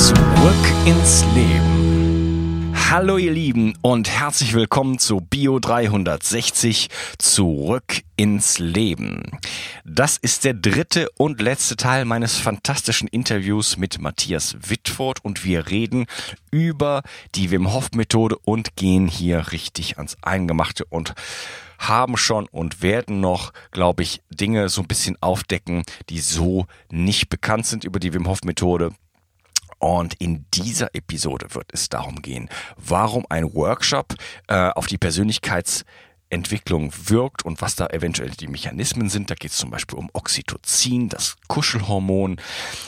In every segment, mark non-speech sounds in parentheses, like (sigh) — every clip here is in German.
Zurück ins Leben. Hallo ihr Lieben und herzlich willkommen zu Bio 360 Zurück ins Leben. Das ist der dritte und letzte Teil meines fantastischen Interviews mit Matthias Wittfurt und wir reden über die Wim Hof Methode und gehen hier richtig ans Eingemachte und haben schon und werden noch, glaube ich, Dinge so ein bisschen aufdecken, die so nicht bekannt sind über die Wim Hof Methode. Und in dieser Episode wird es darum gehen, warum ein Workshop äh, auf die Persönlichkeits Entwicklung wirkt und was da eventuell die Mechanismen sind. Da geht es zum Beispiel um Oxytocin, das Kuschelhormon.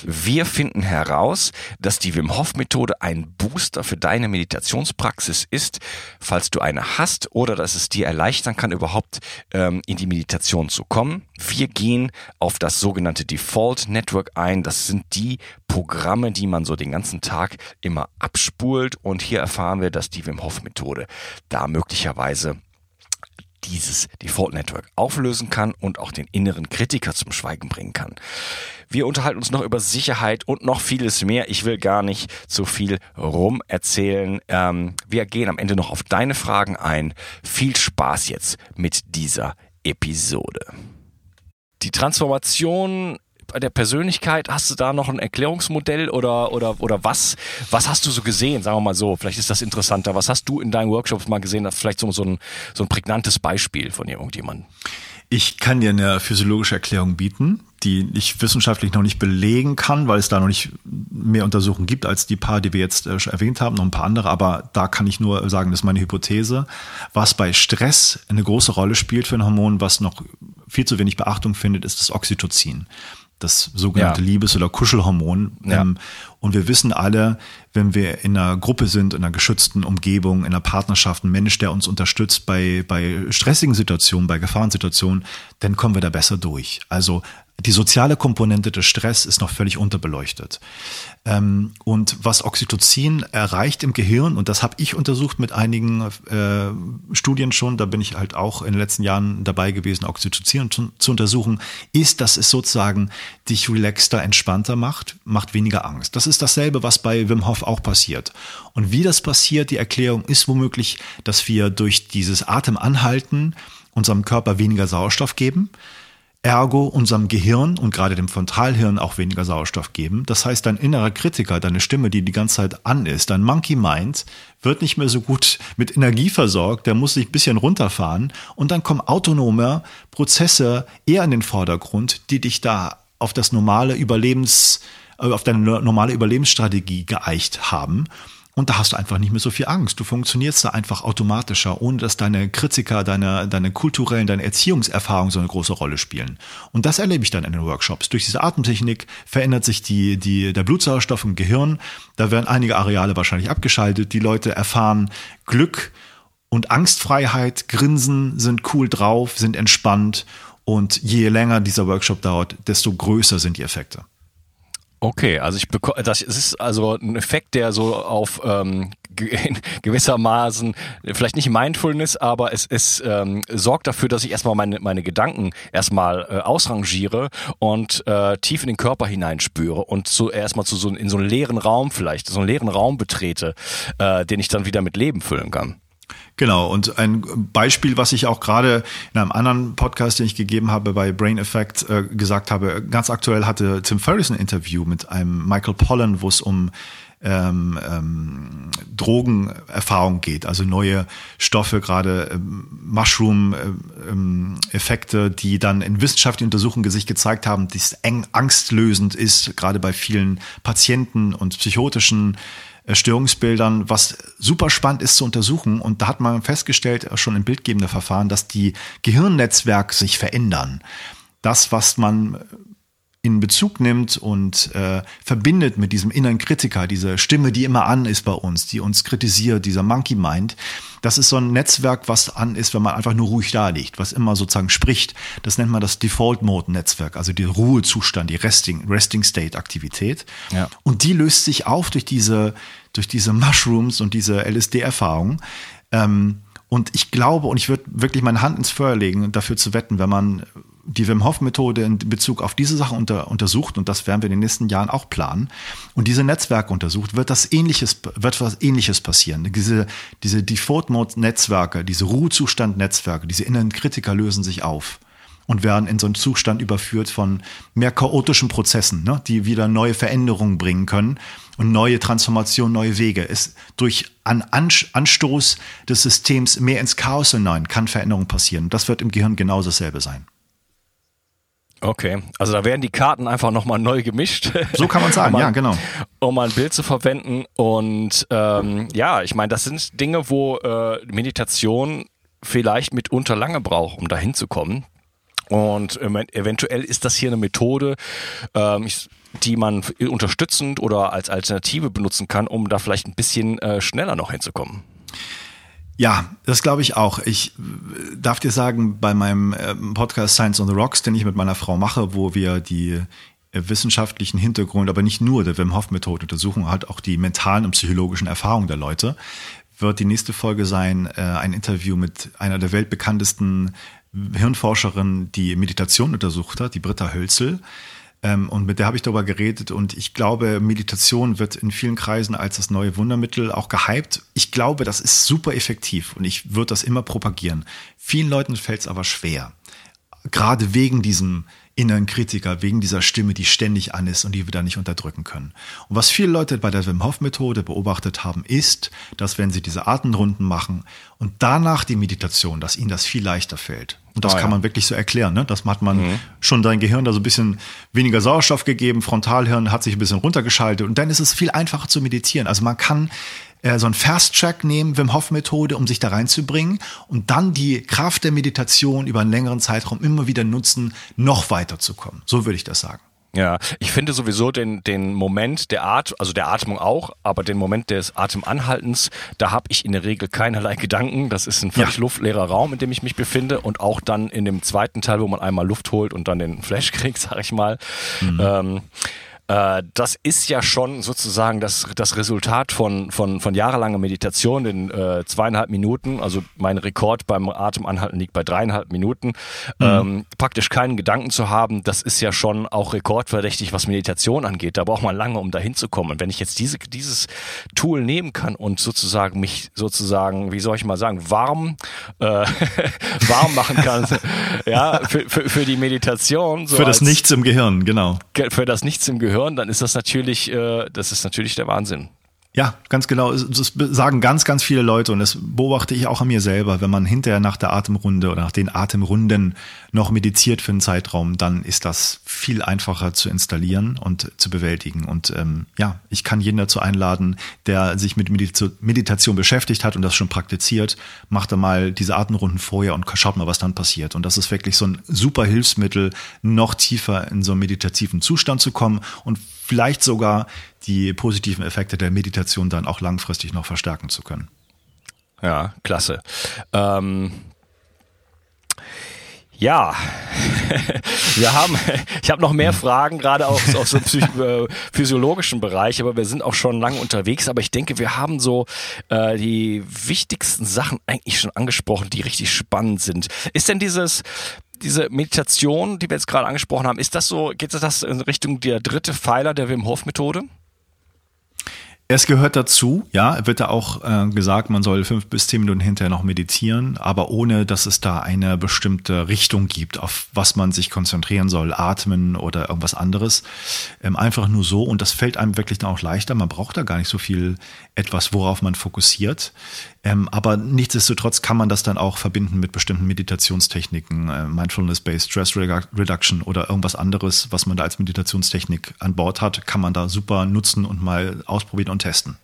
Wir finden heraus, dass die Wim Hof Methode ein Booster für deine Meditationspraxis ist, falls du eine hast oder dass es dir erleichtern kann, überhaupt ähm, in die Meditation zu kommen. Wir gehen auf das sogenannte Default Network ein. Das sind die Programme, die man so den ganzen Tag immer abspult. Und hier erfahren wir, dass die Wim Hof Methode da möglicherweise dieses Default Network auflösen kann und auch den inneren Kritiker zum Schweigen bringen kann. Wir unterhalten uns noch über Sicherheit und noch vieles mehr. Ich will gar nicht zu viel rum erzählen. Ähm, wir gehen am Ende noch auf deine Fragen ein. Viel Spaß jetzt mit dieser Episode. Die Transformation der Persönlichkeit, hast du da noch ein Erklärungsmodell oder, oder, oder was, was hast du so gesehen? Sagen wir mal so, vielleicht ist das interessanter. Was hast du in deinen Workshops mal gesehen? Vielleicht so, so, ein, so ein prägnantes Beispiel von irgendjemandem. Ich kann dir eine physiologische Erklärung bieten, die ich wissenschaftlich noch nicht belegen kann, weil es da noch nicht mehr Untersuchungen gibt als die paar, die wir jetzt äh, erwähnt haben, noch ein paar andere, aber da kann ich nur sagen, das ist meine Hypothese. Was bei Stress eine große Rolle spielt für ein Hormon, was noch viel zu wenig Beachtung findet, ist das Oxytocin das sogenannte ja. Liebes- oder Kuschelhormon. Ja. Ähm, und wir wissen alle, wenn wir in einer Gruppe sind, in einer geschützten Umgebung, in einer Partnerschaft, ein Mensch, der uns unterstützt bei, bei stressigen Situationen, bei Gefahrensituationen, dann kommen wir da besser durch. Also die soziale Komponente des Stress ist noch völlig unterbeleuchtet. Ähm, und was Oxytocin erreicht im Gehirn, und das habe ich untersucht mit einigen äh, Studien schon, da bin ich halt auch in den letzten Jahren dabei gewesen, Oxytocin zu, zu untersuchen, ist, dass es sozusagen dich relaxter, entspannter macht, macht weniger Angst. Das ist dasselbe, was bei Wim Hof auch passiert. Und wie das passiert, die Erklärung ist womöglich, dass wir durch dieses Atemanhalten unserem Körper weniger Sauerstoff geben ergo unserem Gehirn und gerade dem Frontalhirn auch weniger Sauerstoff geben. Das heißt, dein innerer Kritiker, deine Stimme, die die ganze Zeit an ist, dein Monkey Mind, wird nicht mehr so gut mit Energie versorgt, der muss sich ein bisschen runterfahren und dann kommen autonome Prozesse eher in den Vordergrund, die dich da auf das normale Überlebens, äh, auf deine normale Überlebensstrategie geeicht haben. Und da hast du einfach nicht mehr so viel Angst. Du funktionierst da einfach automatischer, ohne dass deine Kritiker, deine, deine kulturellen, deine Erziehungserfahrungen so eine große Rolle spielen. Und das erlebe ich dann in den Workshops. Durch diese Atemtechnik verändert sich die, die, der Blutsauerstoff im Gehirn. Da werden einige Areale wahrscheinlich abgeschaltet. Die Leute erfahren Glück und Angstfreiheit, grinsen, sind cool drauf, sind entspannt. Und je länger dieser Workshop dauert, desto größer sind die Effekte. Okay, also ich bekomme, das ist also ein Effekt, der so auf ähm, gewissermaßen vielleicht nicht Mindfulness, aber es, es ähm, sorgt dafür, dass ich erstmal meine, meine Gedanken erstmal äh, ausrangiere und äh, tief in den Körper hineinspüre und so erstmal zu so in so einen leeren Raum vielleicht, so einen leeren Raum betrete, äh, den ich dann wieder mit Leben füllen kann. Genau, und ein Beispiel, was ich auch gerade in einem anderen Podcast, den ich gegeben habe bei Brain Effect, äh, gesagt habe, ganz aktuell hatte Tim Ferriss ein Interview mit einem Michael Pollan, wo es um ähm, ähm, Drogenerfahrung geht, also neue Stoffe, gerade ähm, Mushroom-Effekte, ähm, die dann in wissenschaftlichen Untersuchungen sich gezeigt haben, dass eng angstlösend ist, gerade bei vielen Patienten und psychotischen äh, Störungsbildern, was super spannend ist zu untersuchen. Und da hat man festgestellt, äh, schon im bildgebenden Verfahren, dass die Gehirnnetzwerke sich verändern. Das, was man in Bezug nimmt und äh, verbindet mit diesem inneren Kritiker, diese Stimme, die immer an ist bei uns, die uns kritisiert, dieser Monkey Mind. Das ist so ein Netzwerk, was an ist, wenn man einfach nur ruhig da liegt, was immer sozusagen spricht. Das nennt man das Default Mode Netzwerk, also der Ruhezustand, die Resting, Resting State Aktivität. Ja. Und die löst sich auf durch diese, durch diese Mushrooms und diese LSD-Erfahrung. Ähm, und ich glaube, und ich würde wirklich meine Hand ins Feuer legen, dafür zu wetten, wenn man die Wim Hof Methode in Bezug auf diese Sache unter, untersucht und das werden wir in den nächsten Jahren auch planen und diese Netzwerke untersucht, wird das ähnliches wird was ähnliches passieren. Diese diese Default Mode Netzwerke, diese Ruhezustand Netzwerke, diese inneren Kritiker lösen sich auf und werden in so einen Zustand überführt von mehr chaotischen Prozessen, ne, die wieder neue Veränderungen bringen können und neue Transformationen, neue Wege. Es durch einen Anstoß des Systems mehr ins Chaos hinein kann Veränderung passieren. Das wird im Gehirn genauso dasselbe sein. Okay, also da werden die Karten einfach nochmal neu gemischt. So kann man sagen, um ja, genau. Um mal ein Bild zu verwenden. Und ähm, ja, ich meine, das sind Dinge, wo äh, Meditation vielleicht mitunter lange braucht, um dahin zu kommen. Und eventuell ist das hier eine Methode, ähm, die man unterstützend oder als Alternative benutzen kann, um da vielleicht ein bisschen äh, schneller noch hinzukommen. Ja, das glaube ich auch. Ich äh, darf dir sagen, bei meinem äh, Podcast Science on the Rocks, den ich mit meiner Frau mache, wo wir die äh, wissenschaftlichen Hintergrund, aber nicht nur der Wim Hof Methode untersuchen, halt auch die mentalen und psychologischen Erfahrungen der Leute, wird die nächste Folge sein, ein Interview mit einer der weltbekanntesten Hirnforscherinnen, die Meditation untersucht hat, die Britta Hölzel. Ähm, und mit der habe ich darüber geredet und ich glaube, Meditation wird in vielen Kreisen als das neue Wundermittel auch gehypt. Ich glaube, das ist super effektiv und ich würde das immer propagieren. Vielen Leuten fällt es aber schwer. Gerade wegen diesem inneren Kritiker, wegen dieser Stimme, die ständig an ist und die wir da nicht unterdrücken können. Und was viele Leute bei der Wim Hof Methode beobachtet haben, ist, dass wenn sie diese Atemrunden machen und danach die Meditation, dass ihnen das viel leichter fällt. Und das ah, kann man wirklich so erklären. Ne? Das hat man mhm. schon dein Gehirn da so ein bisschen weniger Sauerstoff gegeben, Frontalhirn hat sich ein bisschen runtergeschaltet und dann ist es viel einfacher zu meditieren. Also man kann äh, so ein Fast-Track nehmen, Wim Hof-Methode, um sich da reinzubringen und dann die Kraft der Meditation über einen längeren Zeitraum immer wieder nutzen, noch weiterzukommen. So würde ich das sagen. Ja, ich finde sowieso den, den Moment der Art, also der Atmung auch, aber den Moment des Atemanhaltens, da habe ich in der Regel keinerlei Gedanken. Das ist ein völlig ja. luftleerer Raum, in dem ich mich befinde und auch dann in dem zweiten Teil, wo man einmal Luft holt und dann den Flash (laughs) kriegt, sag ich mal. Mhm. Ähm, äh, das ist ja schon sozusagen das, das Resultat von, von, von jahrelanger Meditation in äh, zweieinhalb Minuten. Also mein Rekord beim Atemanhalten liegt bei dreieinhalb Minuten. Mhm. Ähm, praktisch keinen Gedanken zu haben, das ist ja schon auch rekordverdächtig, was Meditation angeht. Da braucht man lange, um da hinzukommen. Und wenn ich jetzt diese, dieses Tool nehmen kann und sozusagen mich sozusagen, wie soll ich mal sagen, warm, äh, (laughs) warm machen kann, (laughs) ja, für, für, für die Meditation. So für das als, Nichts im Gehirn, genau. Für das Nichts im Gehirn hören, dann ist das natürlich, äh, das ist natürlich der Wahnsinn. Ja, ganz genau. Das sagen ganz, ganz viele Leute und das beobachte ich auch an mir selber. Wenn man hinterher nach der Atemrunde oder nach den Atemrunden noch mediziert für einen Zeitraum, dann ist das viel einfacher zu installieren und zu bewältigen. Und ähm, ja, ich kann jeden dazu einladen, der sich mit Meditation beschäftigt hat und das schon praktiziert, macht er mal diese Atemrunden vorher und schaut mal, was dann passiert. Und das ist wirklich so ein super Hilfsmittel, noch tiefer in so einen meditativen Zustand zu kommen und vielleicht sogar die positiven Effekte der Meditation dann auch langfristig noch verstärken zu können. Ja, klasse. Ähm ja, (laughs) wir haben, ich habe noch mehr Fragen, gerade aus, aus dem äh, physiologischen Bereich, aber wir sind auch schon lange unterwegs. Aber ich denke, wir haben so äh, die wichtigsten Sachen eigentlich schon angesprochen, die richtig spannend sind. Ist denn dieses diese Meditation, die wir jetzt gerade angesprochen haben, ist das so, geht das in Richtung der dritte Pfeiler der Wim Hof Methode? Es gehört dazu, ja, wird da auch äh, gesagt, man soll fünf bis zehn Minuten hinterher noch meditieren, aber ohne, dass es da eine bestimmte Richtung gibt, auf was man sich konzentrieren soll, atmen oder irgendwas anderes. Ähm, einfach nur so und das fällt einem wirklich dann auch leichter. Man braucht da gar nicht so viel etwas, worauf man fokussiert. Ähm, aber nichtsdestotrotz kann man das dann auch verbinden mit bestimmten Meditationstechniken, äh, Mindfulness-Based Stress Reduction oder irgendwas anderes, was man da als Meditationstechnik an Bord hat, kann man da super nutzen und mal ausprobieren und testen.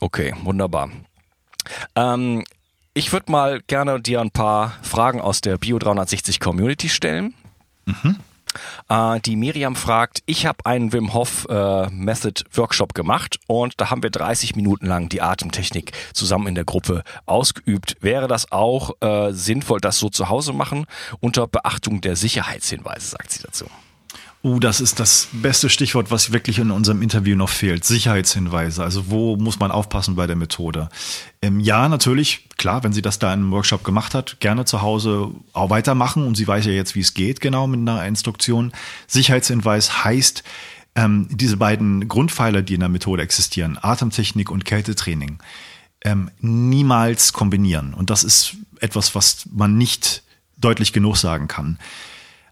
Okay, wunderbar. Ähm, ich würde mal gerne dir ein paar Fragen aus der Bio 360 Community stellen. Mhm. Äh, die Miriam fragt, ich habe einen Wim Hof äh, Method Workshop gemacht und da haben wir 30 Minuten lang die Atemtechnik zusammen in der Gruppe ausgeübt. Wäre das auch äh, sinnvoll, das so zu Hause machen unter Beachtung der Sicherheitshinweise, sagt sie dazu. Uh, das ist das beste Stichwort, was wirklich in unserem Interview noch fehlt. Sicherheitshinweise. Also wo muss man aufpassen bei der Methode? Ähm, ja, natürlich, klar, wenn sie das da in einem Workshop gemacht hat, gerne zu Hause auch weitermachen. Und sie weiß ja jetzt, wie es geht, genau mit einer Instruktion. Sicherheitshinweis heißt, ähm, diese beiden Grundpfeiler, die in der Methode existieren, Atemtechnik und Kältetraining, ähm, niemals kombinieren. Und das ist etwas, was man nicht deutlich genug sagen kann.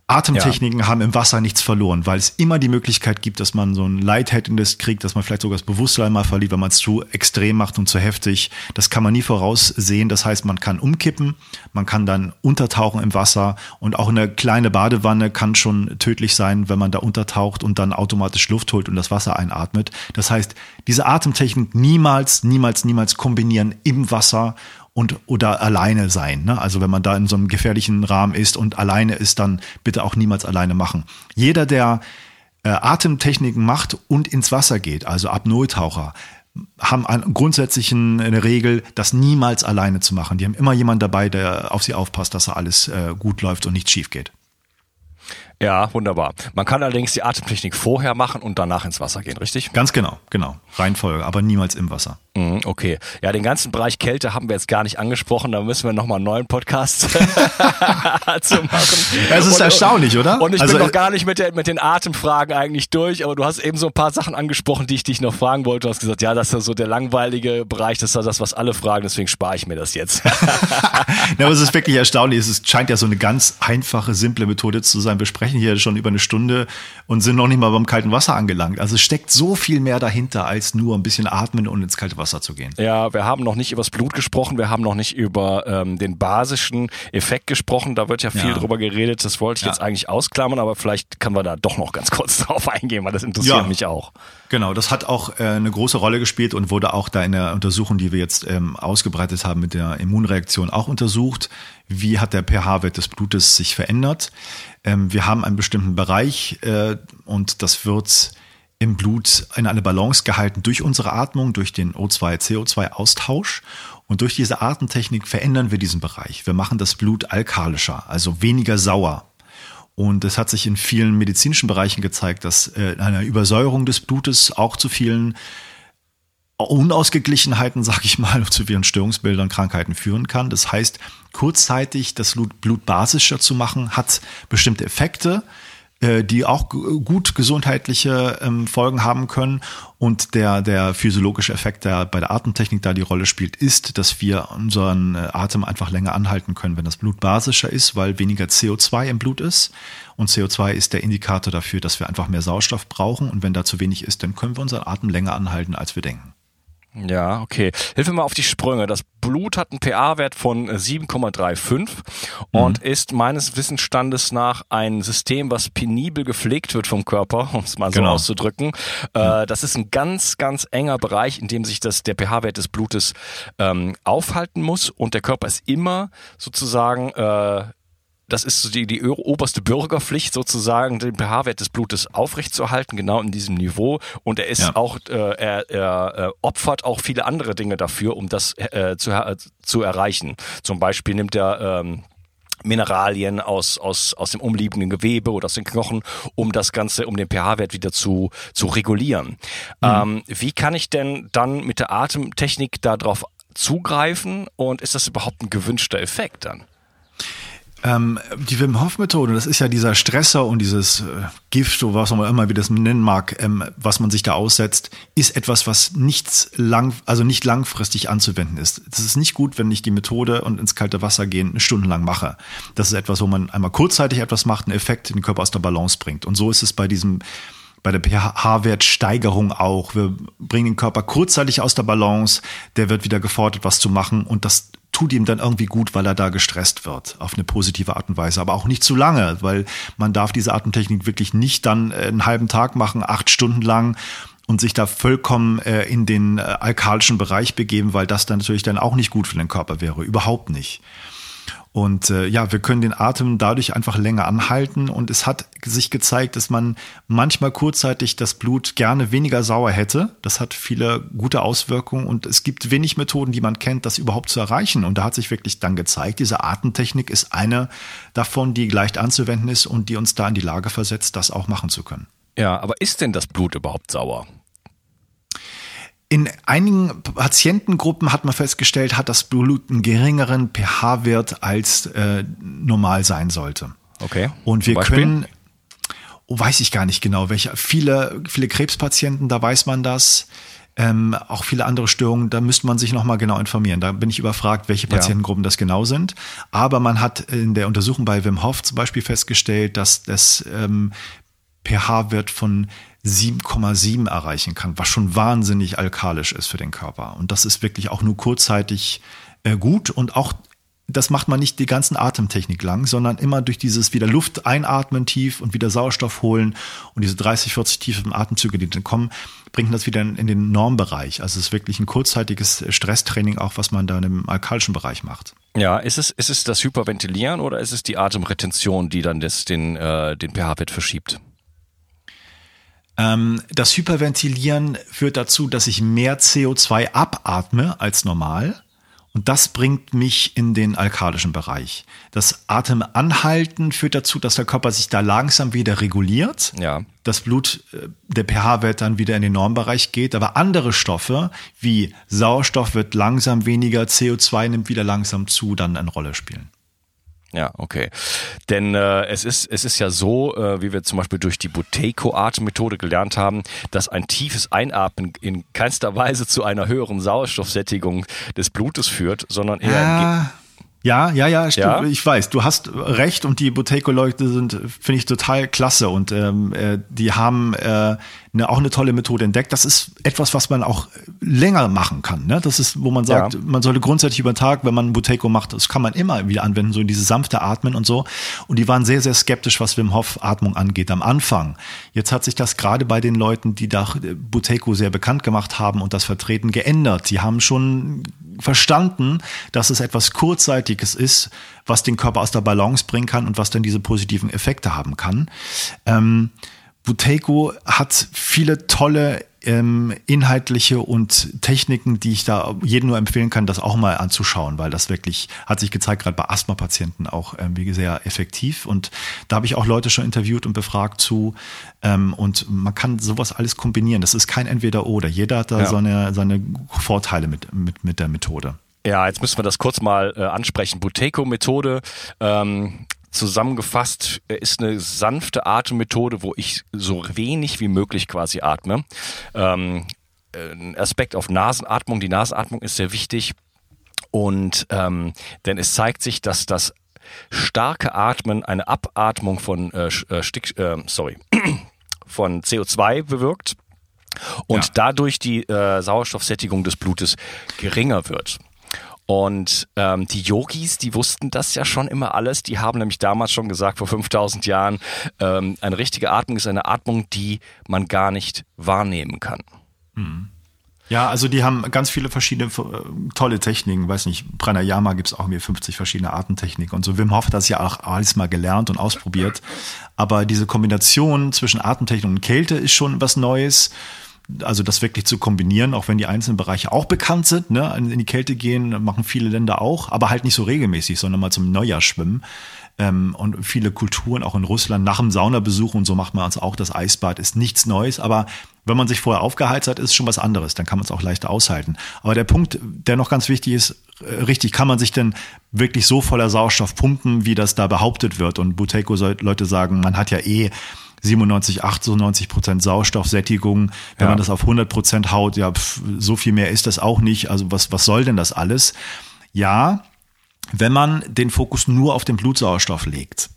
Atemtechniken ja. haben im Wasser nichts verloren, weil es immer die Möglichkeit gibt, dass man so ein Lightheadedness kriegt, dass man vielleicht sogar das Bewusstsein mal verliert, wenn man es zu extrem macht und zu heftig. Das kann man nie voraussehen. Das heißt, man kann umkippen, man kann dann untertauchen im Wasser und auch eine kleine Badewanne kann schon tödlich sein, wenn man da untertaucht und dann automatisch Luft holt und das Wasser einatmet. Das heißt, diese Atemtechnik niemals, niemals, niemals kombinieren im Wasser und oder alleine sein. Ne? Also wenn man da in so einem gefährlichen Rahmen ist und alleine ist, dann bitte auch niemals alleine machen. Jeder, der äh, Atemtechniken macht und ins Wasser geht, also Apnoe-Taucher, haben einen grundsätzlichen eine Regel, das niemals alleine zu machen. Die haben immer jemand dabei, der auf sie aufpasst, dass da alles äh, gut läuft und nichts schief geht. Ja, wunderbar. Man kann allerdings die Atemtechnik vorher machen und danach ins Wasser gehen, richtig? Ganz genau, genau. Reihenfolge, aber niemals im Wasser. Mhm, okay. Ja, den ganzen Bereich Kälte haben wir jetzt gar nicht angesprochen. Da müssen wir nochmal einen neuen Podcast (laughs) zu machen. Es ist und, erstaunlich, oder? Und ich also, bin noch gar nicht mit, der, mit den Atemfragen eigentlich durch, aber du hast eben so ein paar Sachen angesprochen, die ich dich noch fragen wollte. Du hast gesagt, ja, das ist so der langweilige Bereich, das ist das, was alle fragen, deswegen spare ich mir das jetzt. (laughs) ja, aber es ist wirklich erstaunlich. Es scheint ja so eine ganz einfache, simple Methode zu sein. Wir sprechen hier schon über eine Stunde und sind noch nicht mal beim kalten Wasser angelangt. Also es steckt so viel mehr dahinter, als nur ein bisschen atmen und ins kalte Wasser zu gehen. Ja, wir haben noch nicht über das Blut gesprochen, wir haben noch nicht über ähm, den basischen Effekt gesprochen. Da wird ja viel ja. drüber geredet. Das wollte ich ja. jetzt eigentlich ausklammern, aber vielleicht können wir da doch noch ganz (laughs) kurz drauf eingehen, weil das interessiert ja. mich auch. Genau, das hat auch äh, eine große Rolle gespielt und wurde auch da in der Untersuchung, die wir jetzt ähm, ausgebreitet haben mit der Immunreaktion auch untersucht. Wie hat der pH-Wert des Blutes sich verändert? Ähm, wir haben einen bestimmten Bereich äh, und das wird im Blut in eine Balance gehalten durch unsere Atmung, durch den O2-CO2-Austausch. Und durch diese Atemtechnik verändern wir diesen Bereich. Wir machen das Blut alkalischer, also weniger sauer. Und es hat sich in vielen medizinischen Bereichen gezeigt, dass äh, eine Übersäuerung des Blutes auch zu vielen Unausgeglichenheiten, sag ich mal, (laughs) zu vielen Störungsbildern, Krankheiten führen kann. Das heißt, kurzzeitig das Blut basischer zu machen, hat bestimmte Effekte. Äh, die auch gut gesundheitliche ähm, Folgen haben können. Und der, der physiologische Effekt, der bei der Atemtechnik da die Rolle spielt, ist, dass wir unseren äh, Atem einfach länger anhalten können, wenn das Blut basischer ist, weil weniger CO2 im Blut ist. Und CO2 ist der Indikator dafür, dass wir einfach mehr Sauerstoff brauchen. Und wenn da zu wenig ist, dann können wir unseren Atem länger anhalten, als wir denken. Ja, okay. Hilf mir mal auf die Sprünge. Das Blut hat einen pH-Wert von 7,35 mhm. und ist meines Wissensstandes nach ein System, was penibel gepflegt wird vom Körper, (laughs) um es mal so genau. auszudrücken. Äh, das ist ein ganz, ganz enger Bereich, in dem sich das, der pH-Wert des Blutes ähm, aufhalten muss und der Körper ist immer sozusagen äh, das ist so die, die oberste Bürgerpflicht sozusagen, den pH-Wert des Blutes aufrechtzuerhalten, genau in diesem Niveau. Und er ist ja. auch, äh, er, er äh, opfert auch viele andere Dinge dafür, um das äh, zu, äh, zu erreichen. Zum Beispiel nimmt er ähm, Mineralien aus, aus, aus dem umliegenden Gewebe oder aus den Knochen, um das Ganze, um den pH-Wert wieder zu, zu regulieren. Mhm. Ähm, wie kann ich denn dann mit der Atemtechnik darauf zugreifen und ist das überhaupt ein gewünschter Effekt dann? Ähm, die Wim Hof Methode, das ist ja dieser Stresser und dieses äh, Gift oder was man immer wie das nennen mag, ähm, was man sich da aussetzt, ist etwas, was nichts lang, also nicht langfristig anzuwenden ist. Es ist nicht gut, wenn ich die Methode und ins kalte Wasser gehen stundenlang mache. Das ist etwas, wo man einmal kurzzeitig etwas macht, einen Effekt den Körper aus der Balance bringt. Und so ist es bei diesem bei der pH-Wertsteigerung auch. Wir bringen den Körper kurzzeitig aus der Balance, der wird wieder gefordert, was zu machen und das tut ihm dann irgendwie gut, weil er da gestresst wird, auf eine positive Art und Weise, aber auch nicht zu lange, weil man darf diese Atemtechnik wirklich nicht dann äh, einen halben Tag machen, acht Stunden lang und sich da vollkommen äh, in den äh, alkalischen Bereich begeben, weil das dann natürlich dann auch nicht gut für den Körper wäre, überhaupt nicht. Und äh, ja, wir können den Atem dadurch einfach länger anhalten. Und es hat sich gezeigt, dass man manchmal kurzzeitig das Blut gerne weniger sauer hätte. Das hat viele gute Auswirkungen. Und es gibt wenig Methoden, die man kennt, das überhaupt zu erreichen. Und da hat sich wirklich dann gezeigt, diese Atemtechnik ist eine davon, die leicht anzuwenden ist und die uns da in die Lage versetzt, das auch machen zu können. Ja, aber ist denn das Blut überhaupt sauer? In einigen Patientengruppen hat man festgestellt, hat das Blut einen geringeren pH-Wert als äh, normal sein sollte. Okay. Und wir können, oh, weiß ich gar nicht genau, welche, viele, viele Krebspatienten, da weiß man das. Ähm, auch viele andere Störungen, da müsste man sich nochmal genau informieren. Da bin ich überfragt, welche Patientengruppen ja. das genau sind. Aber man hat in der Untersuchung bei Wim Hof zum Beispiel festgestellt, dass das ähm, pH-Wert von 7,7 erreichen kann, was schon wahnsinnig alkalisch ist für den Körper. Und das ist wirklich auch nur kurzzeitig äh, gut und auch das macht man nicht die ganzen Atemtechnik lang, sondern immer durch dieses wieder Luft einatmen tief und wieder Sauerstoff holen und diese 30, 40 tiefen Atemzüge, die dann kommen, bringt das wieder in, den Normbereich. Also es ist wirklich ein kurzzeitiges Stresstraining auch, was man da im alkalischen Bereich macht. Ja, ist es, ist es das Hyperventilieren oder ist es die Atemretention, die dann das, den, äh, den pH-Wert verschiebt? Ähm, das Hyperventilieren führt dazu, dass ich mehr CO2 abatme als normal. Und das bringt mich in den alkalischen Bereich. Das Atemanhalten führt dazu, dass der Körper sich da langsam wieder reguliert. Ja. Das Blut, äh, der pH-Wert dann wieder in den Normbereich geht. Aber andere Stoffe wie Sauerstoff wird langsam weniger, CO2 nimmt wieder langsam zu, dann eine Rolle spielen. Ja, okay. Denn äh, es ist es ist ja so, äh, wie wir zum Beispiel durch die Buteco-Atemmethode gelernt haben, dass ein tiefes Einatmen in keinster Weise zu einer höheren Sauerstoffsättigung des Blutes führt, sondern eher ja. Ja, ja, ja, ja, ich weiß, du hast recht und die Boteco-Leute sind, finde ich, total klasse und ähm, äh, die haben äh, ne, auch eine tolle Methode entdeckt. Das ist etwas, was man auch länger machen kann. Ne? Das ist, wo man sagt, ja. man sollte grundsätzlich über den Tag, wenn man Boteco macht, das kann man immer wieder anwenden, so in diese sanfte Atmen und so. Und die waren sehr, sehr skeptisch, was Wim Hof Atmung angeht am Anfang. Jetzt hat sich das gerade bei den Leuten, die da Boteco sehr bekannt gemacht haben und das vertreten, geändert. Sie haben schon verstanden, dass es etwas Kurzzeitiges ist, was den Körper aus der Balance bringen kann und was dann diese positiven Effekte haben kann. Ähm, Buteco hat viele tolle ähm, inhaltliche und Techniken, die ich da jedem nur empfehlen kann, das auch mal anzuschauen, weil das wirklich hat sich gezeigt, gerade bei Asthma-Patienten auch irgendwie sehr effektiv. Und da habe ich auch Leute schon interviewt und befragt zu. Ähm, und man kann sowas alles kombinieren. Das ist kein Entweder-Oder. Jeder hat da ja. seine, seine Vorteile mit, mit, mit der Methode. Ja, jetzt müssen wir das kurz mal äh, ansprechen. Buteco-Methode. Ähm, zusammengefasst äh, ist eine sanfte Atemmethode, wo ich so wenig wie möglich quasi atme. Ähm, ein Aspekt auf Nasenatmung. Die Nasenatmung ist sehr wichtig. Und ähm, denn es zeigt sich, dass das starke Atmen eine Abatmung von äh, äh Stick, äh, sorry, (clears throat) von CO2 bewirkt und ja. dadurch die äh, Sauerstoffsättigung des Blutes geringer wird. Und ähm, die Yogis, die wussten das ja schon immer alles. Die haben nämlich damals schon gesagt, vor 5000 Jahren, ähm, eine richtige Atmung ist eine Atmung, die man gar nicht wahrnehmen kann. Mhm. Ja, also die haben ganz viele verschiedene äh, tolle Techniken. Weiß nicht, Pranayama gibt es auch mir 50 verschiedene Artentechniken und so. Wim Hof hat das ja auch alles mal gelernt und ausprobiert. Aber diese Kombination zwischen Atemtechnik und Kälte ist schon was Neues also das wirklich zu kombinieren, auch wenn die einzelnen Bereiche auch bekannt sind, ne, in die Kälte gehen, machen viele Länder auch, aber halt nicht so regelmäßig, sondern mal zum Neujahr schwimmen. Ähm, und viele Kulturen, auch in Russland, nach dem Saunabesuch und so macht man uns auch das Eisbad, ist nichts Neues, aber wenn man sich vorher aufgeheizt hat, ist schon was anderes, dann kann man es auch leichter aushalten. Aber der Punkt, der noch ganz wichtig ist, äh, richtig, kann man sich denn wirklich so voller Sauerstoff pumpen, wie das da behauptet wird? Und Buteco Leute sagen, man hat ja eh 97, 98 Prozent Sauerstoffsättigung. Wenn ja. man das auf 100 Prozent haut, ja, pf, so viel mehr ist das auch nicht. Also was, was soll denn das alles? Ja, wenn man den Fokus nur auf den Blutsauerstoff legt.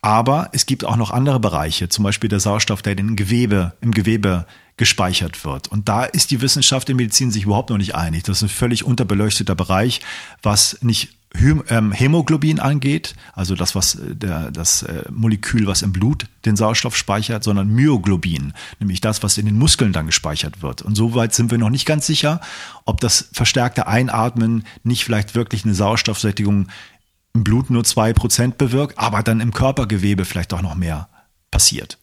Aber es gibt auch noch andere Bereiche, zum Beispiel der Sauerstoff, der im Gewebe, im Gewebe gespeichert wird. Und da ist die Wissenschaft der Medizin sich überhaupt noch nicht einig. Das ist ein völlig unterbeleuchteter Bereich, was nicht Hämoglobin angeht, also das, was äh, der, das äh, Molekül, was im Blut den Sauerstoff speichert, sondern Myoglobin, nämlich das, was in den Muskeln dann gespeichert wird. Und soweit sind wir noch nicht ganz sicher, ob das verstärkte Einatmen nicht vielleicht wirklich eine Sauerstoffsättigung im Blut nur zwei Prozent bewirkt, aber dann im Körpergewebe vielleicht auch noch mehr passiert.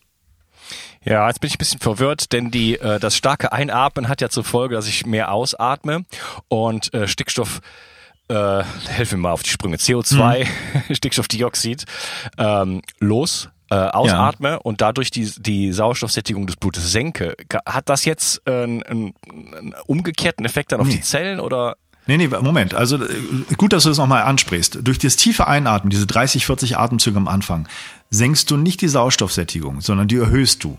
Ja, jetzt bin ich ein bisschen verwirrt, denn die, äh, das starke Einatmen hat ja zur Folge, dass ich mehr ausatme und äh, Stickstoff äh, helf mir mal auf die Sprünge, CO2, mhm. (laughs) Stickstoffdioxid, ähm, los äh, ausatme ja. und dadurch die, die Sauerstoffsättigung des Blutes senke. Hat das jetzt äh, einen, einen umgekehrten Effekt dann auf nee. die Zellen oder? Nee, nee, Moment. Also äh, gut, dass du das nochmal ansprichst. Durch das tiefe Einatmen, diese 30, 40 Atemzüge am Anfang, senkst du nicht die Sauerstoffsättigung, sondern die erhöhst du.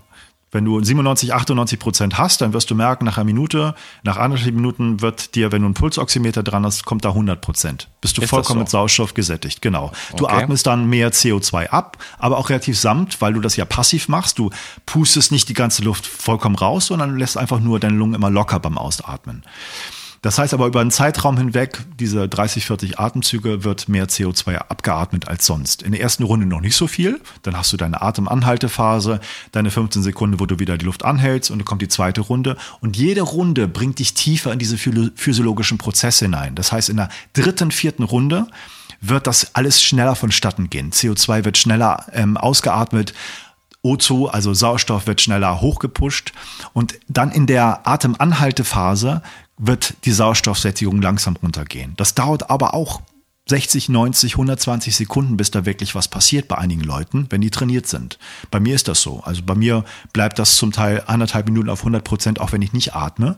Wenn du 97, 98 Prozent hast, dann wirst du merken, nach einer Minute, nach anderthalb Minuten wird dir, wenn du einen Pulsoximeter dran hast, kommt da 100 Prozent. Bist du Ist vollkommen so? mit Sauerstoff gesättigt, genau. Du okay. atmest dann mehr CO2 ab, aber auch relativ samt, weil du das ja passiv machst. Du pustest nicht die ganze Luft vollkommen raus, sondern lässt einfach nur deine Lungen immer locker beim Ausatmen. Das heißt aber über einen Zeitraum hinweg, diese 30, 40 Atemzüge, wird mehr CO2 abgeatmet als sonst. In der ersten Runde noch nicht so viel. Dann hast du deine Atemanhaltephase, deine 15 Sekunden, wo du wieder die Luft anhältst und dann kommt die zweite Runde. Und jede Runde bringt dich tiefer in diese physiologischen Prozesse hinein. Das heißt, in der dritten, vierten Runde wird das alles schneller vonstatten gehen. CO2 wird schneller ähm, ausgeatmet. O2, also Sauerstoff, wird schneller hochgepusht. Und dann in der Atemanhaltephase wird die Sauerstoffsättigung langsam runtergehen. Das dauert aber auch 60, 90, 120 Sekunden, bis da wirklich was passiert bei einigen Leuten, wenn die trainiert sind. Bei mir ist das so. Also bei mir bleibt das zum Teil anderthalb Minuten auf 100 Prozent, auch wenn ich nicht atme.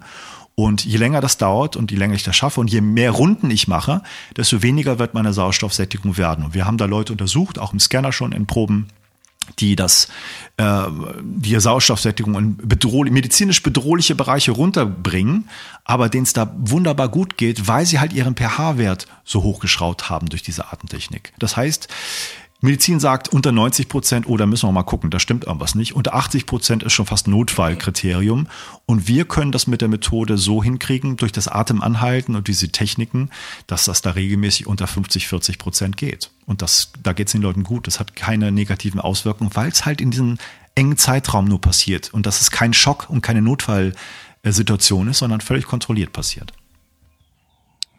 Und je länger das dauert und je länger ich das schaffe und je mehr Runden ich mache, desto weniger wird meine Sauerstoffsättigung werden. Und wir haben da Leute untersucht, auch im Scanner schon in Proben, die das äh, die Sauerstoffsättigung in bedrohlich, medizinisch bedrohliche Bereiche runterbringen, aber denen es da wunderbar gut geht, weil sie halt ihren pH-Wert so hochgeschraubt haben durch diese Atemtechnik. Das heißt, Medizin sagt unter 90 Prozent, oh, da müssen wir mal gucken, da stimmt irgendwas nicht. Unter 80 Prozent ist schon fast Notfallkriterium. Und wir können das mit der Methode so hinkriegen, durch das Atemanhalten und diese Techniken, dass das da regelmäßig unter 50, 40 Prozent geht. Und das, da geht es den Leuten gut. Das hat keine negativen Auswirkungen, weil es halt in diesem engen Zeitraum nur passiert. Und dass es kein Schock und keine Notfallsituation ist, sondern völlig kontrolliert passiert.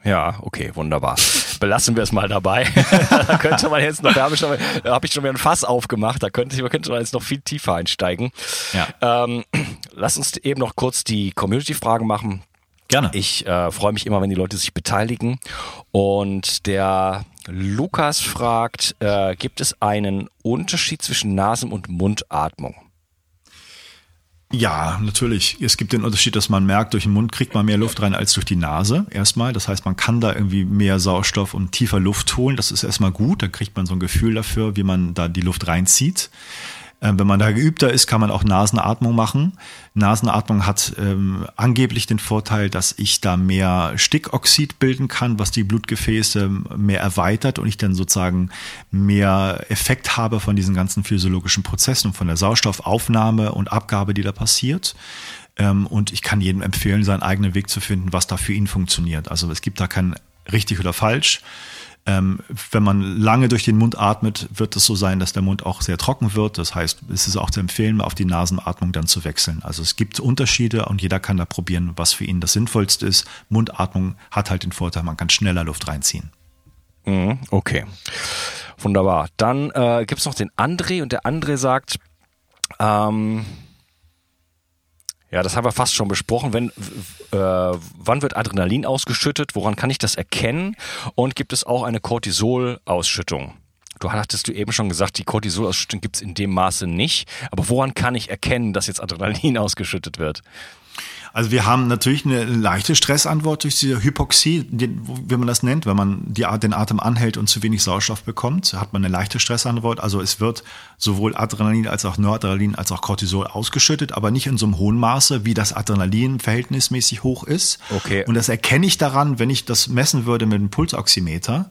Ja, okay, wunderbar. Belassen wir es mal dabei. (laughs) da könnte man jetzt noch, da habe ich, schon, da hab ich schon wieder ein Fass aufgemacht, da könnte, könnte man jetzt noch viel tiefer einsteigen. Ja. Ähm, lass uns eben noch kurz die Community-Fragen machen. Gerne. Ich äh, freue mich immer, wenn die Leute sich beteiligen. Und der Lukas fragt, äh, gibt es einen Unterschied zwischen Nasen- und Mundatmung? Ja, natürlich. Es gibt den Unterschied, dass man merkt, durch den Mund kriegt man mehr Luft rein als durch die Nase erstmal. Das heißt, man kann da irgendwie mehr Sauerstoff und tiefer Luft holen. Das ist erstmal gut. Da kriegt man so ein Gefühl dafür, wie man da die Luft reinzieht. Ähm, wenn man da geübter ist, kann man auch Nasenatmung machen. Nasenatmung hat ähm, angeblich den Vorteil, dass ich da mehr Stickoxid bilden kann, was die Blutgefäße mehr erweitert und ich dann sozusagen mehr Effekt habe von diesen ganzen physiologischen Prozessen und von der Sauerstoffaufnahme und Abgabe, die da passiert. Ähm, und ich kann jedem empfehlen, seinen eigenen Weg zu finden, was da für ihn funktioniert. Also es gibt da kein richtig oder falsch. Ähm, wenn man lange durch den Mund atmet, wird es so sein, dass der Mund auch sehr trocken wird. Das heißt, es ist auch zu empfehlen, auf die Nasenatmung dann zu wechseln. Also es gibt Unterschiede und jeder kann da probieren, was für ihn das Sinnvollste ist. Mundatmung hat halt den Vorteil, man kann schneller Luft reinziehen. Mhm, okay, wunderbar. Dann äh, gibt es noch den André und der André sagt, ähm, ja, das haben wir fast schon besprochen. Wenn, äh, wann wird Adrenalin ausgeschüttet? Woran kann ich das erkennen? Und gibt es auch eine Cortisol-Ausschüttung? Du hattest du eben schon gesagt, die Cortisol-Ausschüttung gibt es in dem Maße nicht. Aber woran kann ich erkennen, dass jetzt Adrenalin (laughs) ausgeschüttet wird? Also wir haben natürlich eine leichte Stressantwort durch diese Hypoxie, wie man das nennt, wenn man die, den Atem anhält und zu wenig Sauerstoff bekommt, hat man eine leichte Stressantwort. Also es wird sowohl Adrenalin als auch Noradrenalin als auch Cortisol ausgeschüttet, aber nicht in so einem hohen Maße, wie das Adrenalin verhältnismäßig hoch ist. Okay. Und das erkenne ich daran, wenn ich das messen würde mit einem Pulsoximeter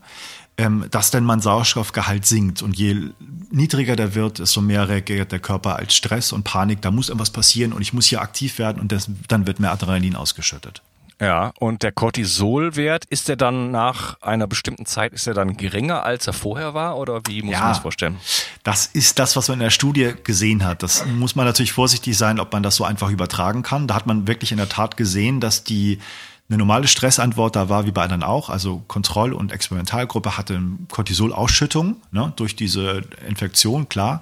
dass denn mein Sauerstoffgehalt sinkt. Und je niedriger der wird, desto mehr reagiert der Körper als Stress und Panik. Da muss irgendwas passieren und ich muss hier aktiv werden und das, dann wird mehr Adrenalin ausgeschüttet. Ja, und der Cortisolwert, ist der dann nach einer bestimmten Zeit, ist der dann geringer, als er vorher war? Oder wie muss ja, man das vorstellen? Das ist das, was man in der Studie gesehen hat. Das muss man natürlich vorsichtig sein, ob man das so einfach übertragen kann. Da hat man wirklich in der Tat gesehen, dass die Eine normale Stressantwort da war wie bei anderen auch, also Kontroll- und Experimentalgruppe hatte Cortisolausschüttung ne, durch diese Infektion, klar.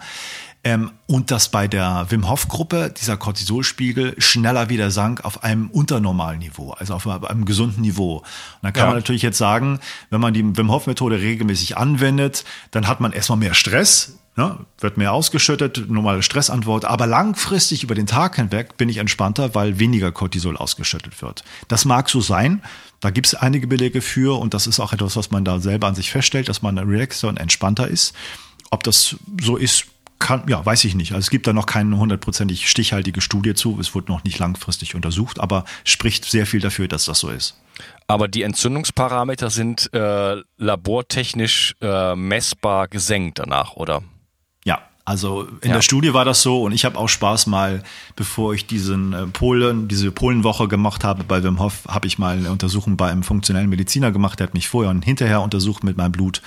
Ähm, und dass bei der Wim Hof Gruppe dieser Cortisolspiegel schneller wieder sank auf einem unternormalen Niveau, also auf einem gesunden Niveau. Und dann kann ja. man natürlich jetzt sagen, wenn man die Wim Hof Methode regelmäßig anwendet, dann hat man erstmal mehr Stress, ne, wird mehr ausgeschüttet, normale Stressantwort, aber langfristig über den Tag hinweg bin ich entspannter, weil weniger Cortisol ausgeschüttet wird. Das mag so sein. Da gibt es einige Belege für und das ist auch etwas, was man da selber an sich feststellt, dass man relaxter und entspannter ist. Ob das so ist, kann, ja, weiß ich nicht. Also es gibt da noch keine hundertprozentig stichhaltige Studie zu. Es wurde noch nicht langfristig untersucht, aber spricht sehr viel dafür, dass das so ist. Aber die Entzündungsparameter sind äh, labortechnisch äh, messbar gesenkt danach, oder? Also in ja. der Studie war das so und ich habe auch Spaß mal, bevor ich diesen äh, Polen, diese Polenwoche gemacht habe bei Wim Hof, habe ich mal eine Untersuchung bei einem funktionellen Mediziner gemacht. Der hat mich vorher und hinterher untersucht mit meinem Blut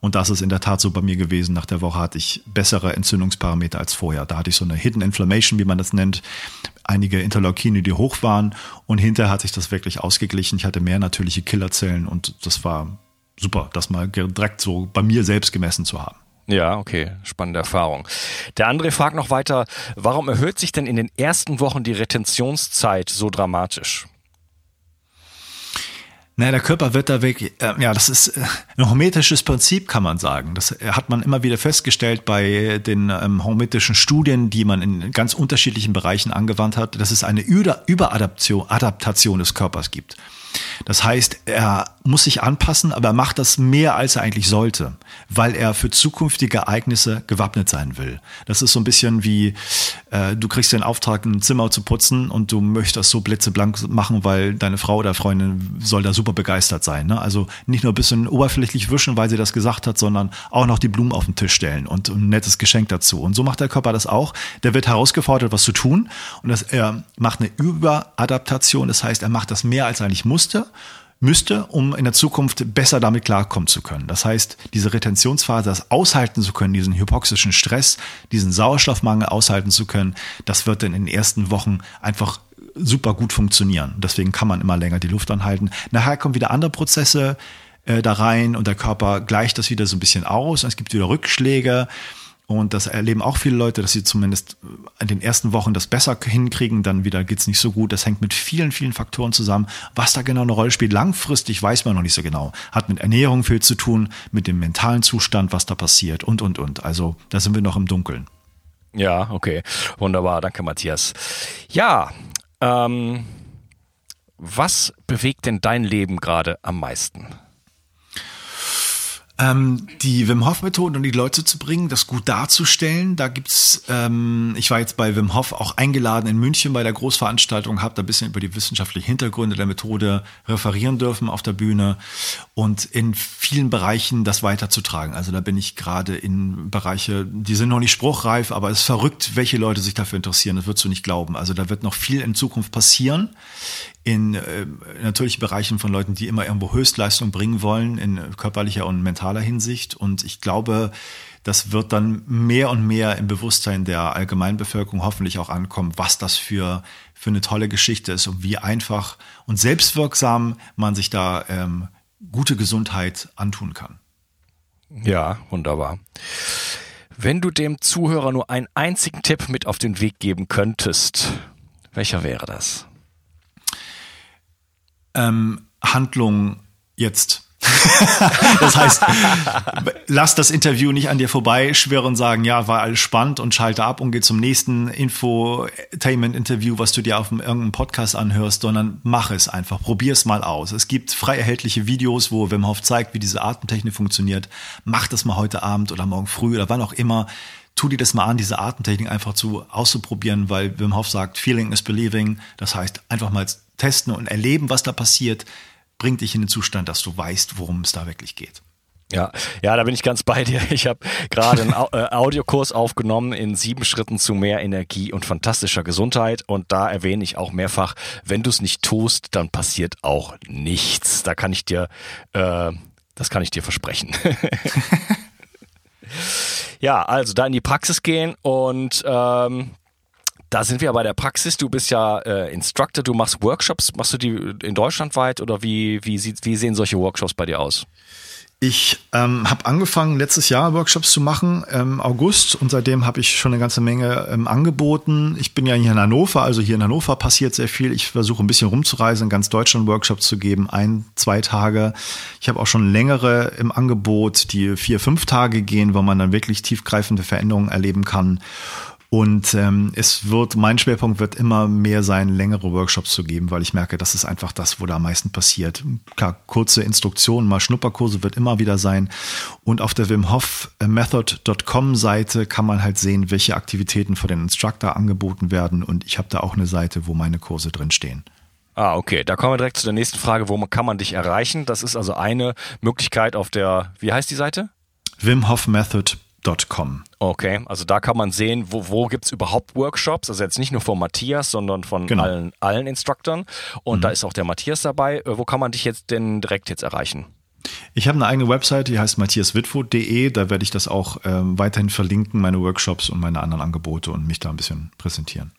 und das ist in der Tat so bei mir gewesen. Nach der Woche hatte ich bessere Entzündungsparameter als vorher. Da hatte ich so eine Hidden Inflammation, wie man das nennt, einige Interleukine, die hoch waren. Und hinterher hat sich das wirklich ausgeglichen. Ich hatte mehr natürliche Killerzellen und das war super, das mal direkt so bei mir selbst gemessen zu haben. Ja, okay, spannende Erfahrung. Der andere fragt noch weiter, warum erhöht sich denn in den ersten Wochen die Retentionszeit so dramatisch? Naja, der Körper wird da weg, äh, ja, das ist äh, ein hormetisches Prinzip, kann man sagen. Das äh, hat man immer wieder festgestellt bei den ähm, hormetischen Studien, die man in ganz unterschiedlichen Bereichen angewandt hat, dass es eine Überadaptation Adaptation des Körpers gibt. Das heißt, er muss sich anpassen, aber er macht das mehr, als er eigentlich sollte, weil er für zukünftige Ereignisse gewappnet sein will. Das ist so ein bisschen wie, äh, du kriegst den Auftrag, ein Zimmer zu putzen und du möchtest das so blitzeblank machen, weil deine Frau oder Freundin soll da super begeistert sein. Ne? Also nicht nur ein bisschen oberflächlich wischen, weil sie das gesagt hat, sondern auch noch die Blumen auf den Tisch stellen und ein nettes Geschenk dazu. Und so macht der Körper das auch. Der wird herausgefordert, was zu tun und das, er macht eine Überadaptation. Das heißt, er macht das mehr, als er eigentlich musste müsste, um in der Zukunft besser damit klarkommen zu können. Das heißt, diese Retentionsphase, das aushalten zu können, diesen hypoxischen Stress, diesen Sauerstoffmangel aushalten zu können, das wird dann in den ersten Wochen einfach super gut funktionieren. Deswegen kann man immer länger die Luft anhalten. Nachher kommen wieder andere Prozesse äh, da rein und der Körper gleicht das wieder so ein bisschen aus. Es gibt wieder Rückschläge. Und das erleben auch viele Leute, dass sie zumindest in den ersten Wochen das besser hinkriegen, dann wieder geht's nicht so gut. Das hängt mit vielen, vielen Faktoren zusammen. Was da genau eine Rolle spielt, langfristig weiß man noch nicht so genau. Hat mit Ernährung viel zu tun, mit dem mentalen Zustand, was da passiert und, und, und. Also da sind wir noch im Dunkeln. Ja, okay. Wunderbar. Danke, Matthias. Ja, ähm, was bewegt denn dein Leben gerade am meisten? Ähm, die Wim Hof Methode und die Leute zu bringen, das gut darzustellen. Da gibt's, ähm, ich war jetzt bei Wim Hof auch eingeladen in München bei der Großveranstaltung, habe da ein bisschen über die wissenschaftlichen Hintergründe der Methode referieren dürfen auf der Bühne und in vielen Bereichen das weiterzutragen. Also da bin ich gerade in Bereiche, die sind noch nicht spruchreif, aber es ist verrückt, welche Leute sich dafür interessieren. Das würdest du nicht glauben. Also da wird noch viel in Zukunft passieren in äh, natürlich Bereichen von Leuten, die immer irgendwo Höchstleistung bringen wollen, in körperlicher und mentaler Hinsicht. Und ich glaube, das wird dann mehr und mehr im Bewusstsein der Allgemeinbevölkerung hoffentlich auch ankommen, was das für, für eine tolle Geschichte ist und wie einfach und selbstwirksam man sich da ähm, gute Gesundheit antun kann. Ja, wunderbar. Wenn du dem Zuhörer nur einen einzigen Tipp mit auf den Weg geben könntest, welcher wäre das? Ähm, Handlung jetzt. (laughs) das heißt, lass das Interview nicht an dir vorbeischwirren und sagen, ja, war alles spannend und schalte ab und geh zum nächsten Infotainment-Interview, was du dir auf irgendeinem Podcast anhörst, sondern mach es einfach, probier es mal aus. Es gibt frei erhältliche Videos, wo Wim Hof zeigt, wie diese Atemtechnik funktioniert. Mach das mal heute Abend oder morgen früh oder wann auch immer tu dir das mal an, diese Atemtechnik einfach zu auszuprobieren, weil Wim Hof sagt, Feeling is believing. Das heißt, einfach mal testen und erleben, was da passiert, bringt dich in den Zustand, dass du weißt, worum es da wirklich geht. Ja, ja, da bin ich ganz bei dir. Ich habe gerade einen äh, Audiokurs aufgenommen in sieben Schritten zu mehr Energie und fantastischer Gesundheit. Und da erwähne ich auch mehrfach, wenn du es nicht tust, dann passiert auch nichts. Da kann ich dir, äh, das kann ich dir versprechen. (laughs) Ja, also da in die Praxis gehen und ähm, Da sind wir bei der Praxis. Du bist ja äh, Instructor, du machst Workshops. Machst du die in Deutschland weit oder wie, wie, sieht, wie sehen solche Workshops bei dir aus? Ich ähm, habe angefangen, letztes Jahr Workshops zu machen, im August, und seitdem habe ich schon eine ganze Menge ähm, angeboten. Ich bin ja hier in Hannover, also hier in Hannover passiert sehr viel. Ich versuche ein bisschen rumzureisen, in ganz Deutschland Workshops zu geben, ein, zwei Tage. Ich habe auch schon längere im Angebot, die vier, fünf Tage gehen, wo man dann wirklich tiefgreifende Veränderungen erleben kann. Und ähm, es wird, mein Schwerpunkt wird immer mehr sein, längere Workshops zu geben, weil ich merke, das ist einfach das, wo da am meisten passiert. Klar, kurze Instruktionen, mal Schnupperkurse wird immer wieder sein. Und auf der Wim Hof Method.com Seite kann man halt sehen, welche Aktivitäten von den Instructor angeboten werden. Und ich habe da auch eine Seite, wo meine Kurse drinstehen. Ah, okay. Da kommen wir direkt zu der nächsten Frage. Wo kann man dich erreichen? Das ist also eine Möglichkeit auf der, wie heißt die Seite? Wim Hof Method Com. Okay, also da kann man sehen, wo, wo gibt es überhaupt Workshops, also jetzt nicht nur von Matthias, sondern von genau. allen, allen Instructoren. Und mhm. da ist auch der Matthias dabei. Äh, wo kann man dich jetzt denn direkt jetzt erreichen? Ich habe eine eigene Website, die heißt matthiaswitwo.de. Da werde ich das auch ähm, weiterhin verlinken, meine Workshops und meine anderen Angebote und mich da ein bisschen präsentieren.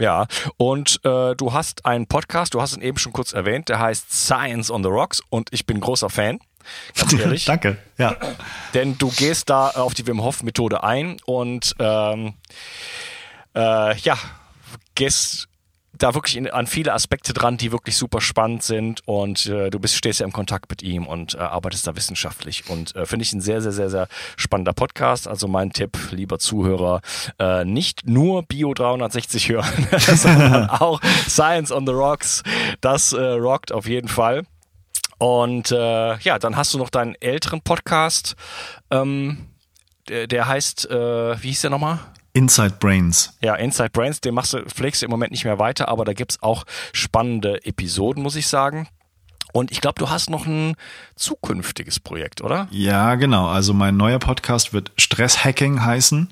Ja, und äh, du hast einen Podcast, du hast ihn eben schon kurz erwähnt, der heißt Science on the Rocks und ich bin großer Fan. Ganz ehrlich. Danke. Ja. Denn du gehst da auf die Wim Hof Methode ein und ähm, äh, ja, gehst da wirklich in, an viele Aspekte dran, die wirklich super spannend sind und äh, du bist stehst ja im Kontakt mit ihm und äh, arbeitest da wissenschaftlich und äh, finde ich ein sehr sehr sehr sehr spannender Podcast. Also mein Tipp, lieber Zuhörer, äh, nicht nur Bio 360 hören, (laughs) sondern (laughs) auch Science on the Rocks. Das äh, rockt auf jeden Fall. Und äh, ja, dann hast du noch deinen älteren Podcast. Ähm, der, der heißt, äh, wie hieß der nochmal? Inside Brains. Ja, Inside Brains, den machst du, pflegst du im Moment nicht mehr weiter, aber da gibt's auch spannende Episoden, muss ich sagen. Und ich glaube, du hast noch ein zukünftiges Projekt, oder? Ja, genau. Also mein neuer Podcast wird Stresshacking heißen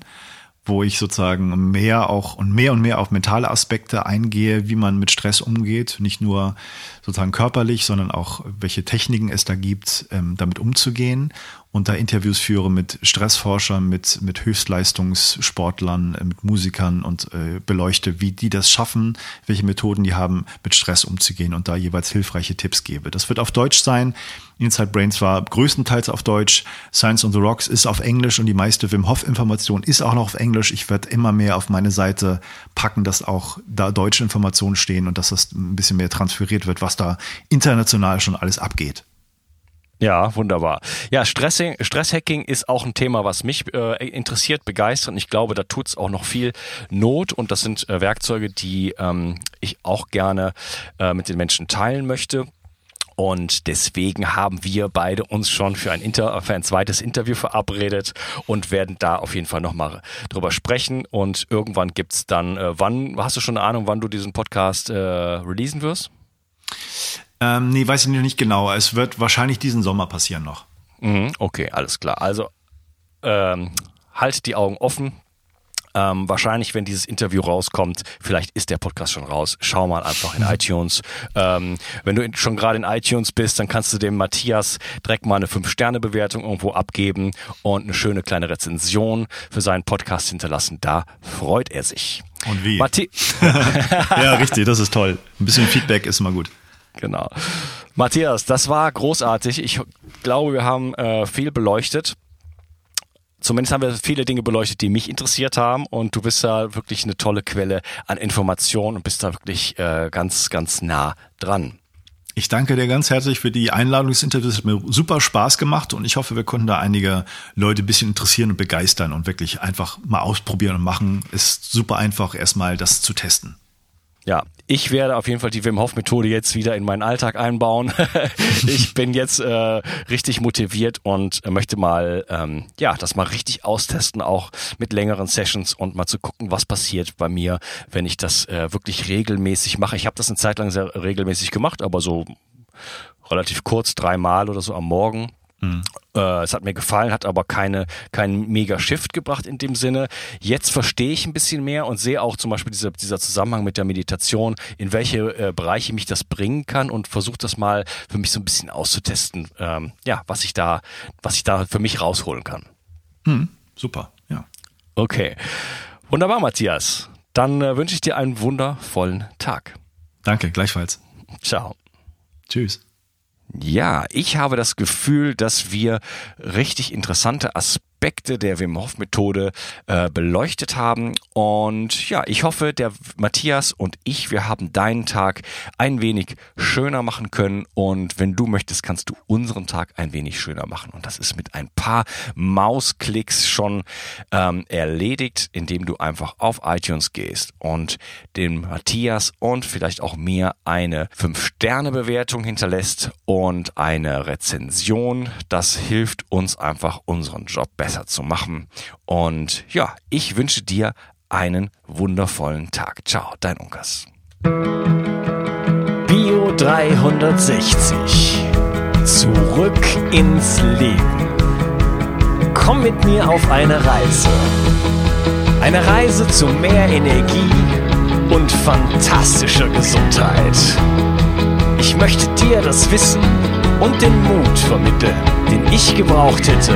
wo ich sozusagen mehr auch und mehr und mehr auf mentale Aspekte eingehe, wie man mit Stress umgeht, nicht nur sozusagen körperlich, sondern auch welche Techniken es da gibt, ähm, damit umzugehen und da Interviews führe mit Stressforschern, mit, mit Höchstleistungssportlern, äh, mit Musikern und äh, beleuchte, wie die das schaffen, welche Methoden die haben, mit Stress umzugehen und da jeweils hilfreiche Tipps gebe. Das wird auf Deutsch sein. Inside Brains war größtenteils auf Deutsch. Science on the Rocks ist auf Englisch und die meiste Wim Hof Information ist auch noch auf Englisch. Ich werde immer mehr auf meine Seite packen, dass auch da deutsche Informationen stehen und dass das ein bisschen mehr transferiert wird, was da international schon alles abgeht. Ja, wunderbar. Ja, Stressing, Stresshacking ist auch ein Thema, was mich äh, interessiert, begeistert und ich glaube, da tut's auch noch viel Not und das sind äh, Werkzeuge, die ähm, ich auch gerne äh, mit den Menschen teilen möchte. Und deswegen haben wir beide uns schon für ein, Inter für ein zweites Interview verabredet und werden da auf jeden Fall nochmal drüber sprechen. Und irgendwann gibt's dann, äh, wann, hast du schon eine Ahnung, wann du diesen Podcast äh, releasen wirst? Ähm, nee, weiß ich noch nicht genau. Es wird wahrscheinlich diesen Sommer passieren noch. Mhm, okay, alles klar. Also ähm, halt die Augen offen. Ähm, wahrscheinlich, wenn dieses Interview rauskommt, vielleicht ist der Podcast schon raus. Schau mal einfach in (laughs) iTunes. Ähm, wenn du schon gerade in iTunes bist, dann kannst du dem Matthias direkt mal eine 5-Sterne-Bewertung irgendwo abgeben und eine schöne kleine Rezension für seinen Podcast hinterlassen. Da freut er sich. Und wie? Mathi (laughs) ja, (laughs) richtig, das ist toll. Ein bisschen Feedback ist immer gut. Genau. Matthias, das war großartig. Ich glaube, wir haben äh, viel beleuchtet. Zumindest haben wir viele Dinge beleuchtet, die mich interessiert haben. Und du bist da wirklich eine tolle Quelle an Informationen und bist da wirklich äh, ganz, ganz nah dran. Ich danke dir ganz herzlich für die Einladung des Interviews. Es hat mir super Spaß gemacht und ich hoffe, wir konnten da einige Leute ein bisschen interessieren und begeistern und wirklich einfach mal ausprobieren und machen. Ist super einfach, erstmal das zu testen. Ja, ich werde auf jeden Fall die Wim Hof Methode jetzt wieder in meinen Alltag einbauen. (laughs) ich bin jetzt äh, richtig motiviert und möchte mal ähm, ja das mal richtig austesten, auch mit längeren Sessions und mal zu gucken, was passiert bei mir, wenn ich das äh, wirklich regelmäßig mache. Ich habe das eine Zeit lang sehr regelmäßig gemacht, aber so relativ kurz, dreimal oder so am Morgen Mhm. Äh, es hat mir gefallen, hat aber keine, keinen mega Shift gebracht in dem Sinne. Jetzt verstehe ich ein bisschen mehr und sehe auch zum Beispiel dieser, dieser Zusammenhang mit der Meditation, in welche äh, Bereiche mich das bringen kann und versuche das mal für mich so ein bisschen auszutesten, ähm, ja, was ich da, was ich da für mich rausholen kann. Mhm. Super, ja. Okay. Wunderbar, Matthias. Dann äh, wünsche ich dir einen wundervollen Tag. Danke, gleichfalls. Ciao. Tschüss. Ja, ich habe das Gefühl, dass wir richtig interessante Aspekte Aspekte der Wim Hof Methode äh, beleuchtet haben. Und ja, ich hoffe, der Matthias und ich, wir haben deinen Tag ein wenig schöner machen können. Und wenn du möchtest, kannst du unseren Tag ein wenig schöner machen. Und das ist mit ein paar Mausklicks schon ähm, erledigt, indem du einfach auf iTunes gehst und dem Matthias und vielleicht auch mir eine 5-Sterne-Bewertung hinterlässt und eine Rezension. Das hilft uns einfach, unseren Job besser besser zu machen. Und ja, ich wünsche dir einen wundervollen Tag. Ciao, dein Unkas. Bio 360. Zurück ins Leben. Komm mit mir auf eine Reise. Eine Reise zu mehr Energie und fantastischer Gesundheit. Ich möchte dir das Wissen und den Mut vermitteln, den ich gebraucht hätte,